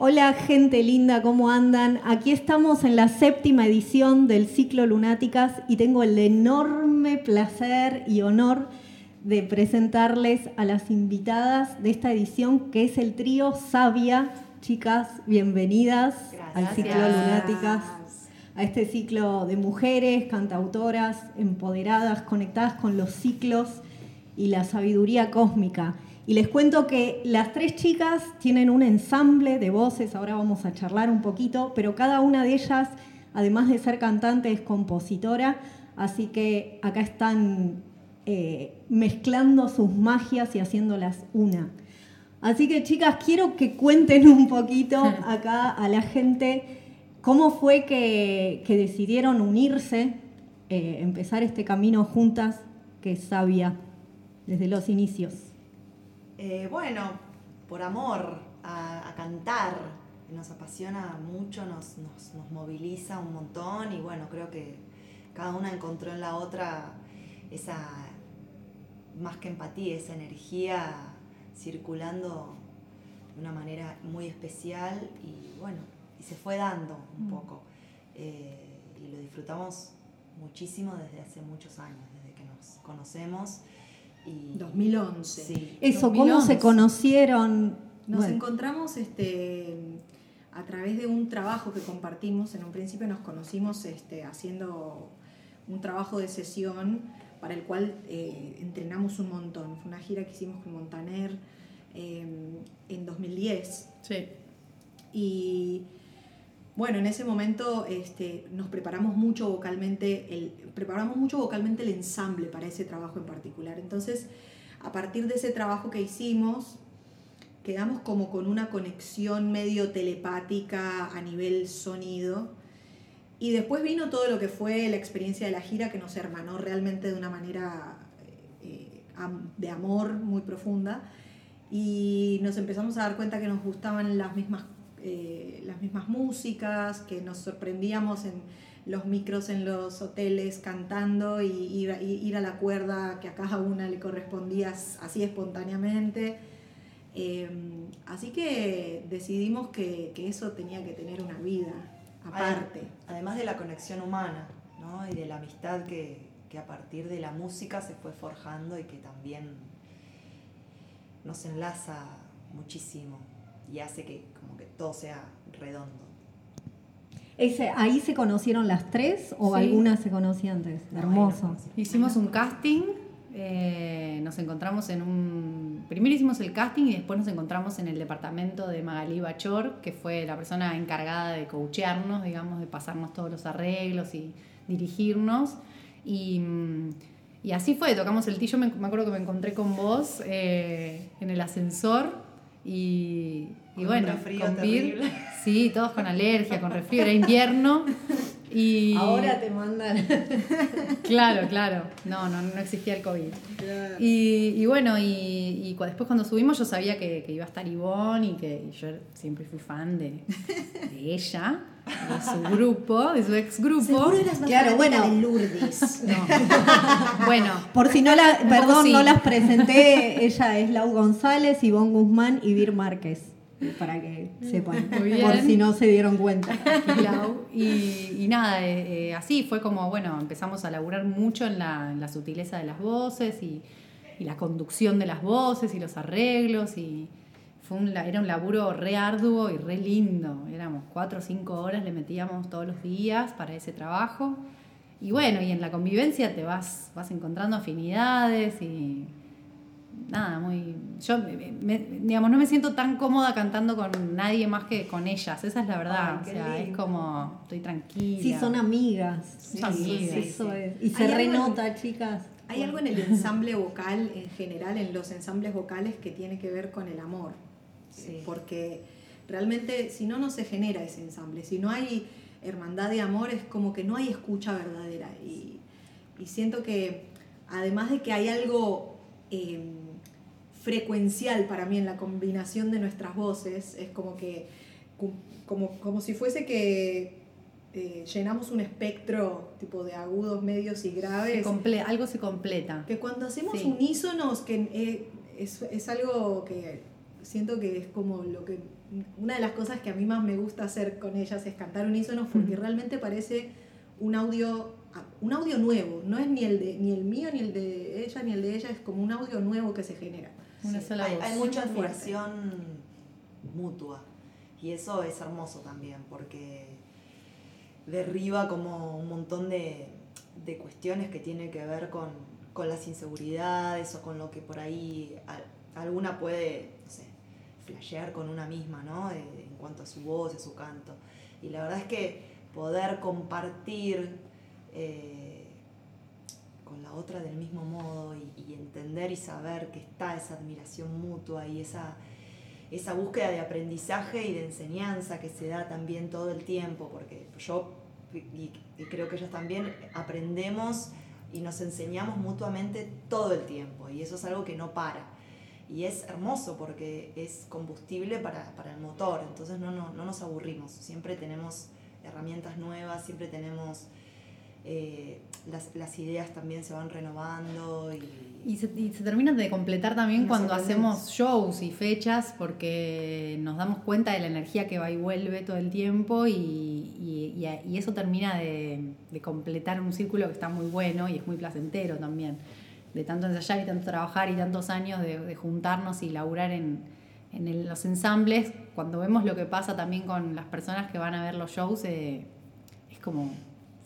Hola gente linda, ¿cómo andan? Aquí estamos en la séptima edición del ciclo Lunáticas y tengo el enorme placer y honor de presentarles a las invitadas de esta edición que es el trío Sabia. Chicas, bienvenidas al ciclo Lunáticas, a este ciclo de mujeres, cantautoras, empoderadas, conectadas con los ciclos y la sabiduría cósmica. Y les cuento que las tres chicas tienen un ensamble de voces, ahora vamos a charlar un poquito, pero cada una de ellas, además de ser cantante, es compositora, así que acá están eh, mezclando sus magias y haciéndolas una. Así que chicas, quiero que cuenten un poquito acá a la gente cómo fue que, decidieron unirse, eh, empezar este camino juntas que es sabia desde los inicios. Eh, bueno, por amor a, cantar, nos apasiona mucho, nos, moviliza un montón y bueno, creo que cada una encontró en la otra esa, más que empatía, esa energía circulando de una manera muy especial y bueno, y se fue dando un mm. poco. Eh, y lo disfrutamos muchísimo desde hace muchos años, desde que nos conocemos 2011. Eso, ¿cómo se conocieron? Nos encontramos este, a través de un trabajo que compartimos. En un principio nos conocimos este, haciendo un trabajo de sesión para el cual eh, entrenamos un montón. Fue una gira que hicimos con Montaner em, en 2010. Sí. Y bueno, en ese momento este, nos preparamos mucho vocalmente, el, preparamos mucho vocalmente el ensamble para ese trabajo en particular. Entonces, a partir de ese trabajo que hicimos, quedamos como con una conexión medio telepática a nivel sonido. Y después vino todo lo que fue la experiencia de la gira que nos hermanó realmente de una manera eh, de amor muy profunda. Y nos empezamos a dar cuenta que nos gustaban las mismas eh, las mismas músicas, que nos sorprendíamos en los micros en los hoteles cantando y ir, a la cuerda que a cada una le correspondía así espontáneamente. Em, así que decidimos que, eso tenía que tener una vida aparte. Además de la conexión humana y de la amistad que, que a partir de la música se fue forjando y que también nos enlaza muchísimo y hace que como que todo sea redondo. Ese, ¿Ahí se conocieron las tres o algunas se conocían antes? Hermoso. Hicimos un casting, eh, nos encontramos en un... Primero hicimos el casting y después nos encontramos en el departamento de Magalí Bachor, que fue la persona encargada de coachearnos, digamos, de pasarnos todos los arreglos y dirigirnos. Y, y así fue, tocamos el tillo, me, me acuerdo que me encontré con vos eh, en el ascensor y, bueno, con Vir, sí, todos con alergia, con resfrío, era invierno. Y... Ahora te mandan. claro, claro. No, no, no existía el COVID. Y, bueno, y, después cuando subimos yo sabía que, iba a estar Ivonne y que yo siempre fui fan de, de ella de su grupo, de su ex grupo. claro, bueno, de Lourdes. bueno, por si no la, perdón, no las presenté, ella es Lau González, Ivonne Guzmán y Vir Márquez. Para que sepan, por si no se dieron cuenta. Y, nada, eh, eh, así fue como, bueno, empezamos a laburar mucho en la, en la sutileza de las voces y, y la conducción de las voces y los arreglos y, era un laburo re arduo y re lindo. Éramos cuatro o cinco horas, le metíamos todos los días para ese trabajo. Y bueno, y en la convivencia te vas, vas encontrando afinidades y nada, muy... Yo, digamos, no me siento tan cómoda cantando con nadie más que con ellas, esa es la verdad. o sea, es como, estoy tranquila. Sí, son amigas. Sí, Eso es. Y se renota, chicas. Hay algo en el ensamble vocal en general, en los ensambles vocales, que tiene que ver con el amor. Porque realmente si no, no se genera ese ensamble. Si no hay hermandad de amor, es como que no hay escucha verdadera. Y, siento que además de que hay algo em, frecuencial para mí en la combinación de nuestras voces, es como que, como, si fuese que eh, llenamos un espectro tipo de agudos, medios y graves. algo se completa. Que cuando hacemos unísonos, que eh, es, es, algo que siento que es como lo que una de las cosas que a mí más me gusta hacer con ellas es cantar unísonos porque realmente parece un audio un audio nuevo, no es ni el de ni el mío ni el de ella ni el de ella, es como un audio nuevo que se genera. Una sola hay, hay, mucha admiración mutua y eso es hermoso también porque derriba como un montón de, de cuestiones que tienen que ver con, con, las inseguridades o con lo que por ahí alguna puede, no sé, flashear con una misma, ¿no? en cuanto a su voz, a su canto. Y la verdad es que poder compartir eh, con la otra del mismo modo y, entender y saber que está esa admiración mutua y esa, esa búsqueda de aprendizaje y de enseñanza que se da también todo el tiempo, porque yo y, creo que ellos también aprendemos y nos enseñamos mutuamente todo el tiempo y eso es algo que no para. Y es hermoso porque es combustible para, para el motor, entonces no, no, no nos aburrimos, siempre tenemos herramientas nuevas, siempre tenemos eh, las, las, ideas también se van renovando. Y, y, se, y se, terminan de completar también cuando hacemos shows y fechas porque nos damos cuenta de la energía que va y vuelve todo el tiempo y, y eso termina de, de, completar un círculo que está muy bueno y es muy placentero también. De tanto ensayar y tanto trabajar y tantos años de, de juntarnos y laburar en, en los ensambles, cuando vemos lo que pasa también con las personas que van a ver los shows, eh, es como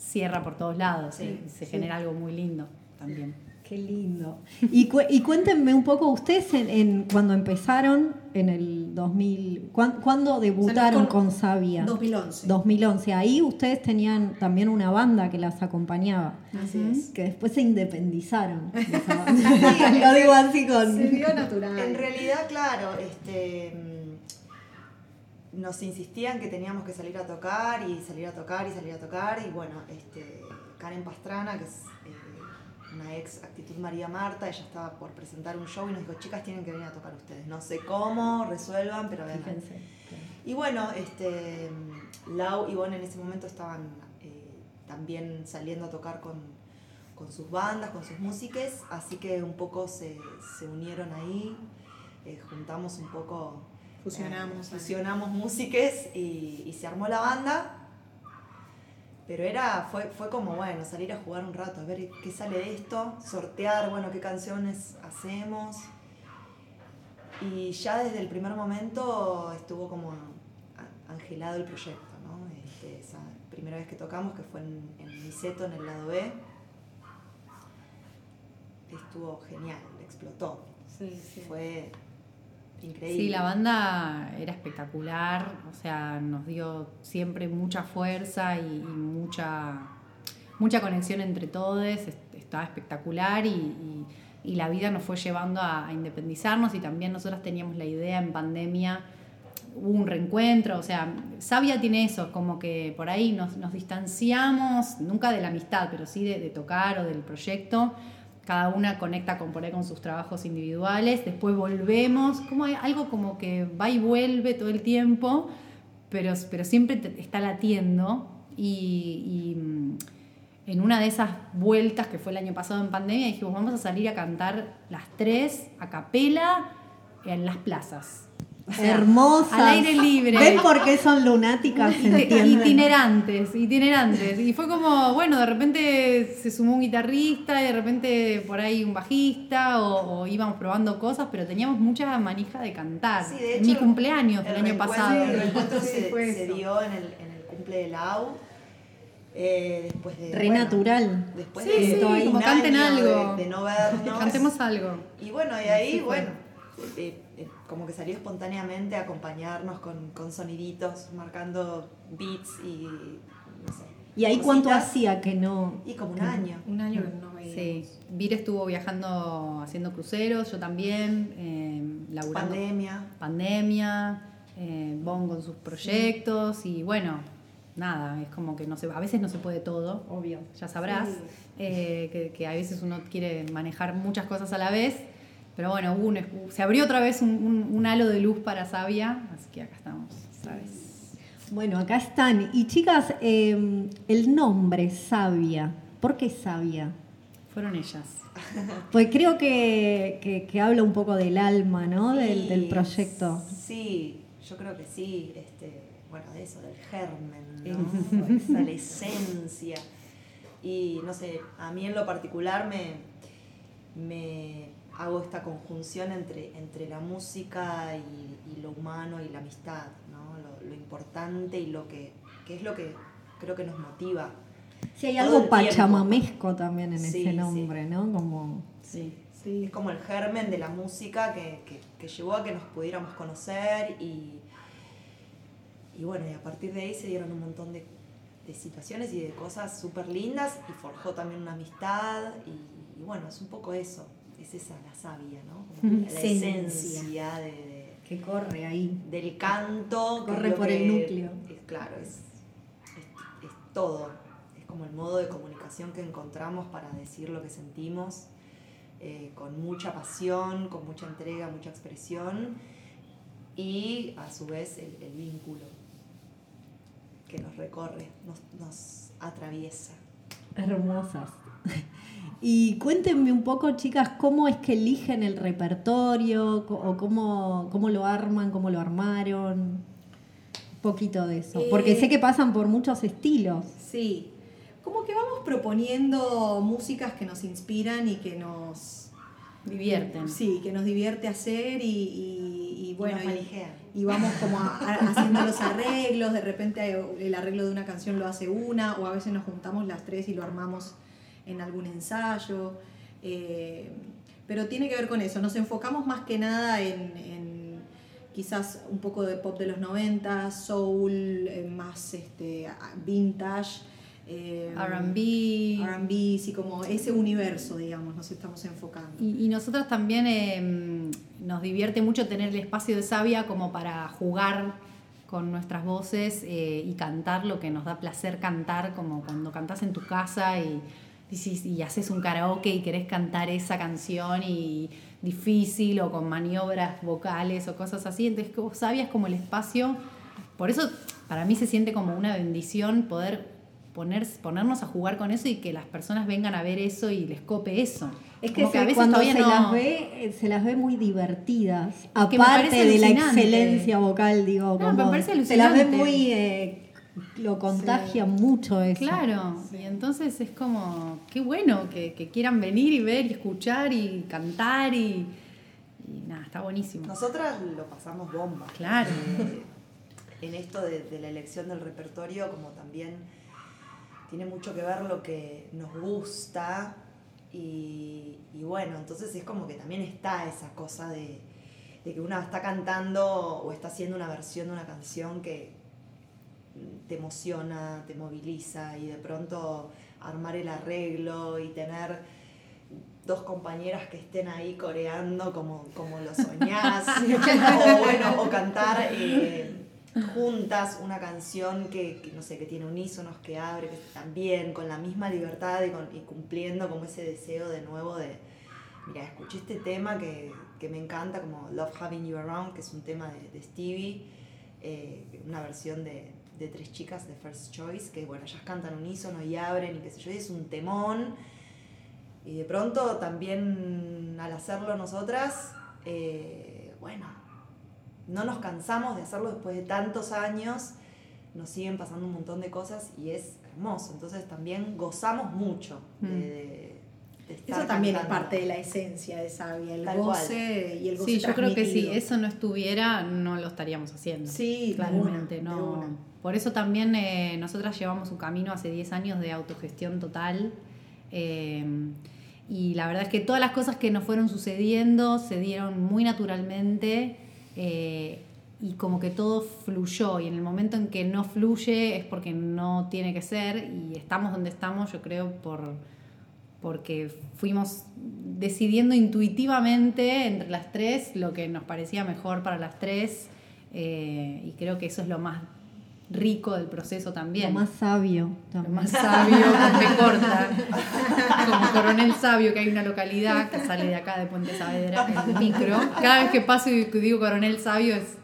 cierra por todos lados, y se genera algo muy lindo también. Qué lindo. Y, y cuéntenme un poco, ustedes en, cuando empezaron en el 2000, ¿cuándo, debutaron con, Sabia? 2011. 2011. Ahí ustedes tenían también una banda que las acompañaba. Así es. Que después se independizaron. Lo digo así con... Se dio natural. En realidad, claro, este nos insistían que teníamos que salir a tocar y salir a tocar y salir a tocar y bueno, este, Karen Pastrana, que es eh, una ex Actitud María Marta, ella estaba por presentar un show y nos dijo, chicas tienen que venir a tocar ustedes, no sé cómo, resuelvan, pero vengan. Y bueno, este, Lau y Bon en ese momento estaban eh, también saliendo a tocar con, con, sus bandas, con sus músicas, así que un poco se, se unieron ahí, eh, juntamos un poco Fusionamos. fusionamos músiques y, se armó la banda. Pero era, fue, fue como, bueno, salir a jugar un rato, a ver qué sale de esto, sortear, bueno, qué canciones hacemos. Y ya desde el primer momento estuvo como angelado el proyecto, ¿no? Este, esa primera vez que tocamos, que fue en, en Niceto, en el lado B, estuvo genial, explotó. Sí, sí. Fue Increíble. Sí, la banda era espectacular, o sea, nos dio siempre mucha fuerza y, mucha, mucha conexión entre todos, estaba espectacular y, la vida nos fue llevando a, independizarnos y también nosotros teníamos la idea en pandemia, hubo un reencuentro, o sea, Sabia tiene eso, como que por ahí nos, distanciamos, nunca de la amistad, pero sí de, de tocar o del proyecto cada una conecta con por con sus trabajos individuales, después volvemos, como hay algo como que va y vuelve todo el tiempo, pero, pero siempre está latiendo y, mm, en una de esas vueltas que fue el año pasado en pandemia dijimos vamos a salir a cantar las tres a capela en las plazas. Hermosas. Al aire libre. ¿Ven por qué son lunáticas? Itinerantes, itinerantes. Y fue como, bueno, de repente se sumó un guitarrista y de repente por ahí un bajista o, íbamos probando cosas, pero teníamos mucha manija de cantar. en mi cumpleaños del año pasado. El reencuentro se, dio en el, en el cumple de Lau. Eh, después de, Re natural. Después sí, de, sí, como canten algo. De, no vernos. Cantemos algo. Y bueno, y ahí, bueno, eh, como que salió espontáneamente a acompañarnos con, con soniditos, marcando beats y no sé. ¿Y ahí cuánto hacía que no? Y como un año. Un año que no veíamos. Sí, Vir estuvo viajando, haciendo cruceros, yo también, eh, laburando. Pandemia. Pandemia, eh, Bon con sus proyectos y bueno, nada, es como que no se, a veces no se puede todo, obvio, ya sabrás, eh, que, que, a veces uno quiere manejar muchas cosas a la vez pero bueno, se abrió otra vez un, halo de luz para Sabia, así que acá estamos, ¿sabes? Bueno, acá están. Y chicas, em, el nombre Sabia, ¿por qué Sabia? Fueron ellas. Pues creo que, habla un poco del alma, ¿no? Del, proyecto. Sí, yo creo que sí, este, bueno, de eso, del germen, ¿no? Esa, la esencia. Y no sé, a mí en lo particular me, me hago esta conjunción entre, entre la música y, lo humano y la amistad, ¿no? lo, importante y lo que, que, es lo que creo que nos motiva. Sí, hay algo pachamamesco también en ese nombre, ¿no? Como... Sí. Sí. Es como el germen de la música que, que, que, llevó a que nos pudiéramos conocer y, y bueno, y a partir de ahí se dieron un montón de, de situaciones y de cosas súper lindas y forjó también una amistad y, bueno, es un poco eso, es esa la savia, ¿no? la esencia de, que corre ahí. Del canto. Corre por el núcleo. claro, es, es, todo. Es como el modo de comunicación que encontramos para decir lo que sentimos, eh, con mucha pasión, con mucha entrega, mucha expresión y a su vez el vínculo que nos recorre, nos, atraviesa. Hermosas. Y cuéntenme un poco, chicas, cómo es que eligen el repertorio o cómo, cómo lo arman, cómo lo armaron. Un poquito de eso. Porque sé que pasan por muchos estilos. Sí. Como que vamos proponiendo músicas que nos inspiran y que nos divierten. Sí, que nos divierte hacer y, bueno. Y, y, vamos como haciendo los arreglos, de repente el arreglo de una canción lo hace una, o a veces nos juntamos las tres y lo armamos en algún ensayo. Eh, pero tiene que ver con eso, nos enfocamos más que nada en, quizás un poco de pop de los 90, soul, eh, más este, vintage. Eh, RB. RB, sí, como ese universo, digamos, nos estamos enfocando. Y, y nosotros también em, nos divierte mucho tener el espacio de Sabia como para jugar con nuestras voces eh, y cantar lo que nos da placer cantar, como cuando cantás en tu casa y, y, haces un karaoke y querés cantar esa canción y difícil o con maniobras vocales o cosas así. Entonces, Sabia es como el espacio. Por eso, para mí se siente como una bendición poder poner, ponernos a jugar con eso y que las personas vengan a ver eso y les cope eso. Es que, a veces cuando se las ve, eh, se las ve muy divertidas. aparte de la excelencia vocal, digo, se las ve muy eh, lo contagia mucho eso. Claro, y entonces es como, qué bueno que, quieran venir y ver y escuchar y cantar y, nada, está buenísimo. Nosotras lo pasamos bomba. Claro. Eh, en esto de, de la elección del repertorio, como también tiene mucho que ver lo que nos gusta y, bueno, entonces es como que también está esa cosa de, que una está cantando o está haciendo una versión de una canción que te emociona, te moviliza y de pronto armar el arreglo y tener dos compañeras que estén ahí coreando como, como lo soñás, o bueno, o cantar eh, juntas una canción que, no sé, que tiene unísonos, que abre, que también con la misma libertad y, cumpliendo como ese deseo de nuevo de, mira, escuché este tema que, me encanta, como Love Having You Around, que es un tema de, Stevie, eh, una versión de, tres chicas de First Choice, que bueno, ellas cantan unísono y abren y qué sé yo, y es un temón. Y de pronto también al hacerlo nosotras, eh, bueno, no nos cansamos de hacerlo después de tantos años, nos siguen pasando un montón de cosas y es hermoso. Entonces también gozamos mucho de, mm. Eso también es parte de la esencia de Sabia, el goce y el goce Sí, yo creo que si eso no estuviera, no lo estaríamos haciendo. Sí, claramente, no. Por eso también eh, nosotras llevamos un camino hace 10 años de autogestión total. Eh, y la verdad es que todas las cosas que nos fueron sucediendo se dieron muy naturalmente eh, y como que todo fluyó y en el momento en que no fluye es porque no tiene que ser y estamos donde estamos yo creo por porque fuimos decidiendo intuitivamente entre las tres lo que nos parecía mejor para las tres eh, y creo que eso es lo más rico del proceso también. Lo más sabio. Lo más sabio, me corta. Como Coronel Sabio, que hay una localidad que sale de acá de Puente Saavedra, en el micro. Cada vez que paso y digo Coronel Sabio es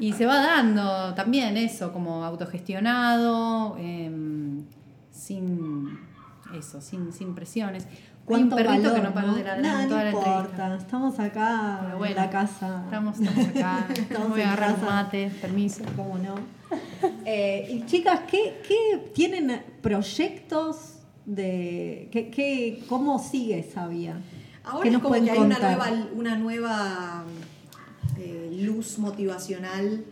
Y se va dando también eso, como autogestionado, em, sin eso, sin, sin presiones. cuánto perrito que valor, no paró de ladrar Nada, toda no la importa, entrevista. estamos acá Pero en bueno, la casa. Estamos, estamos acá. Estamos Voy a en agarrar un casa. mate, permiso. ¿Cómo no? Eh, y chicas, ¿qué, qué tienen proyectos de qué, qué- cómo sigue Sabia? Ahora ¿Qué es nos como que hay una nueva, una nueva eh, luz motivacional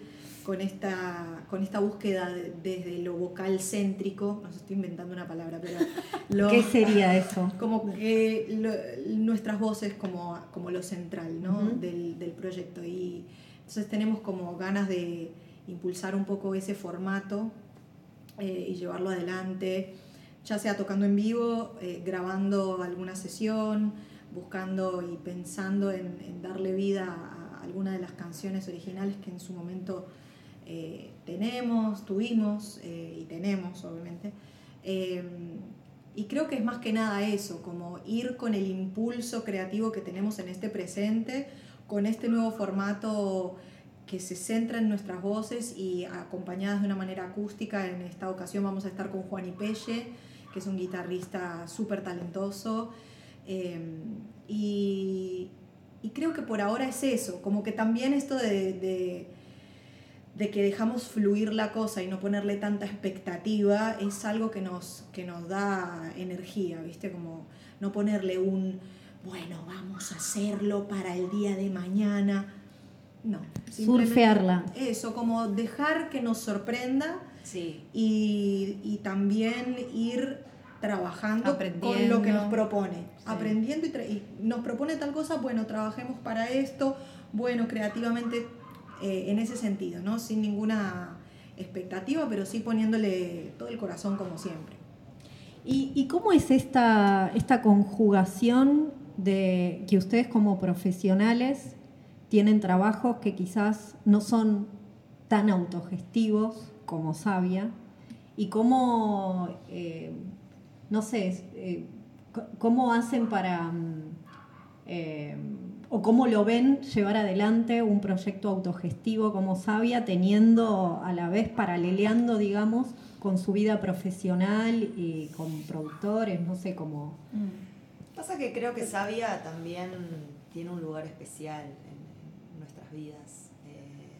con esta, con esta búsqueda de- desde lo vocal céntrico. No sé, estoy inventando una palabra, pero lo- ¿Qué sería eso? como que lo- nuestras voces como, como lo central ¿no? Del, del proyecto. Y entonces tenemos como ganas de impulsar un poco ese formato eh, y llevarlo adelante, ya sea tocando en vivo, eh, grabando alguna sesión, buscando y pensando en, en darle vida a alguna de las canciones originales que en su momento eh, tenemos, tuvimos eh, y tenemos, obviamente. Eh, y creo que es más que nada eso, como ir con el impulso creativo que tenemos en este presente, con este nuevo formato que se centra en nuestras voces y acompañadas de una manera acústica. En esta ocasión vamos a estar con Juan Pelle, que es un guitarrista súper talentoso. Eh, y, y creo que por ahora es eso, como que también esto de, de, de que dejamos fluir la cosa y no ponerle tanta expectativa es algo que nos, que nos da energía, ¿viste? Como no ponerle un, bueno, vamos a hacerlo para el día de mañana. No. Surfearla. Eso, como dejar que nos sorprenda Sí, y, y también ir trabajando con Aprendiendo. lo que nos propone. Sí. Aprendiendo y, y nos propone tal cosa, bueno, trabajemos para esto, bueno, creativamente eh, en ese sentido, ¿no? Sin ninguna expectativa, pero sí poniéndole todo el corazón como siempre. ¿Y, cómo es esta, esta conjugación de que ustedes como profesionales tienen trabajos que quizás no son tan autogestivos como Sabia? ¿Y cómo, eh, no sé, eh, cómo hacen para, mm, o cómo lo ven llevar adelante un proyecto autogestivo como Sabia, teniendo a la vez, paraleleando, digamos, con su vida profesional y con productores, no sé cómo. Pasa que creo que Sabia también tiene un lugar especial en, en nuestras vidas. Eh,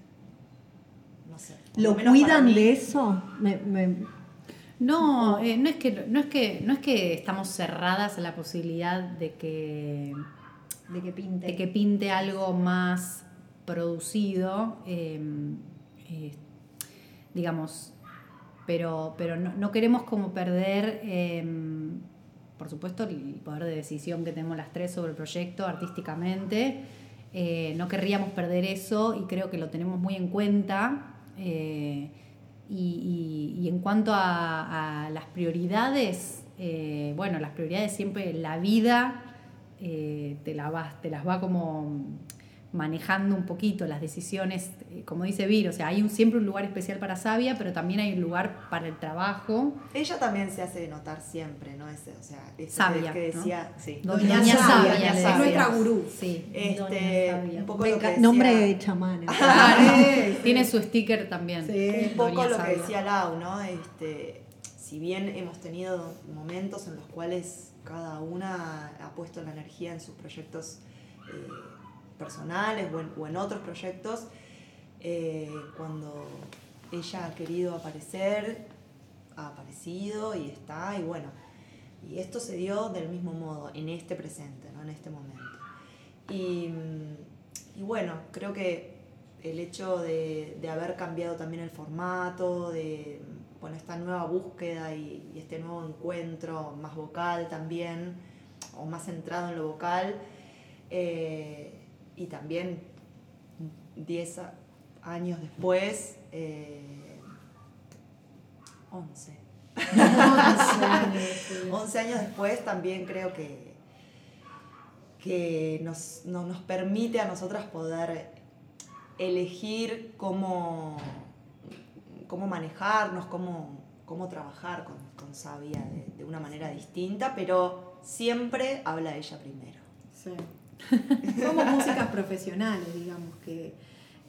no sé. ¿Lo cuidan de eso? Me- me- No, eh, no, es que, no, es que, no es que estamos cerradas a la posibilidad de que, de que pinte. de que pinte algo más producido, eh, eh, digamos, pero, pero no, queremos como perder, eh, por supuesto, el poder de decisión que tenemos las tres sobre el proyecto artísticamente. Eh, no querríamos perder eso y creo que lo tenemos muy en cuenta. Eh, y, en cuanto a, las prioridades, bueno, las prioridades siempre la vida eh, te, la vas, te las va como manejando un poquito las decisiones, eh, como dice Vir, o sea, hay un, siempre un lugar especial para Sabia, pero también hay un lugar para el trabajo. Ella también se hace notar siempre, ¿no? Ese, o sea, eso Sabia, que ¿no? decía, sí. Doña Doña Sabia, es nuestra gurú. Sí. Este, Doña un poco lo que decía, Nombre de chamán. Sí, Tiene su sticker también. Sí. un poco Doña lo Sabia. que decía Lau, ¿no? Este, si bien hemos tenido momentos en los cuales cada una ha puesto la energía en sus proyectos eh, personales o en, otros proyectos, eh, cuando ella ha querido aparecer, ha aparecido y está, y bueno, y esto se dio del mismo modo, en este presente, ¿no? en este momento. Y, y bueno, creo que el hecho de, de haber cambiado también el formato, de bueno, esta nueva búsqueda y, y este nuevo encuentro más vocal también, o más centrado en lo vocal, eh, y también 10 a- años después, eh, 11. 11 años después también creo que, que nos, no- nos permite a nosotras poder elegir cómo, cómo manejarnos, cómo, cómo trabajar con, con Sabia de, una manera distinta, pero siempre habla ella primero. Sí. Somos músicas profesionales, digamos, que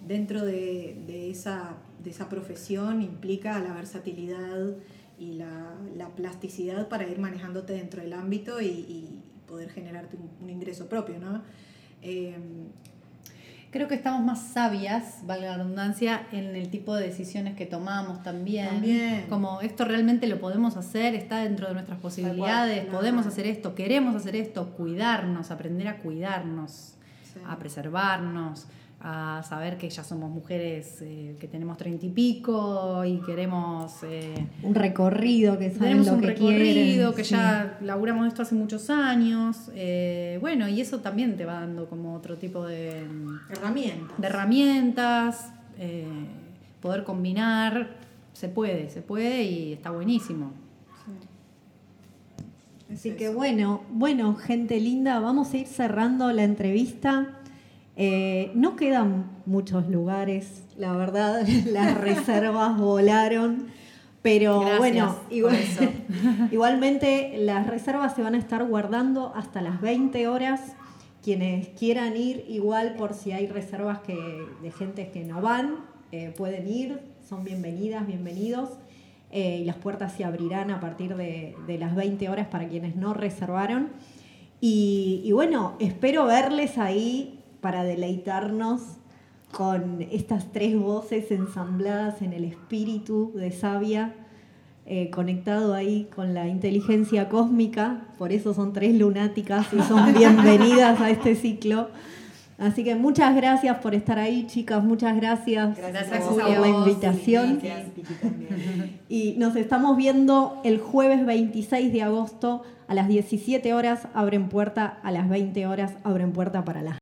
dentro de, de esa, de esa profesión implica la versatilidad y la, la plasticidad para ir manejándote dentro del ámbito y, y poder generarte un, ingreso propio, ¿no? Eh, Creo que estamos más sabias, valga la redundancia, en el tipo de decisiones que tomamos también. También. Como esto realmente lo podemos hacer, está dentro de nuestras posibilidades, podemos hacer esto, queremos hacer esto, cuidarnos, aprender a cuidarnos, Sí. a preservarnos, a saber que ya somos mujeres eh, que tenemos treinta y pico y queremos... eh, Un recorrido que saben tenemos lo un que recorrido, quieren. que sí. ya laburamos esto hace muchos años. eh, bueno, y eso también te va dando como otro tipo de, herramientas. de herramientas, eh, poder combinar. Se puede, se puede y está buenísimo. Sí. Es Así que eso. bueno, bueno, gente linda, vamos a ir cerrando la entrevista. Eh, no quedan muchos lugares, la verdad, las reservas volaron, pero Gracias bueno, igual- igualmente las reservas se van a estar guardando hasta las 20 horas. Quienes quieran ir, igual por si hay reservas que, de gente que no van, eh, pueden ir, son bienvenidas, bienvenidos. Eh, y las puertas se abrirán a partir de, de las 20 horas para quienes no reservaron. Y, y bueno, espero verles ahí para deleitarnos con estas tres voces ensambladas en el espíritu de Sabia, eh, conectado ahí con la inteligencia cósmica, por eso son tres lunáticas y son bienvenidas a este ciclo. Así que muchas gracias por estar ahí, chicas, muchas gracias, Gracias por a la vos, invitación. También. Y nos estamos viendo el jueves 26 de agosto a las 17 horas, abren puerta, a las 20 horas, abren puerta para las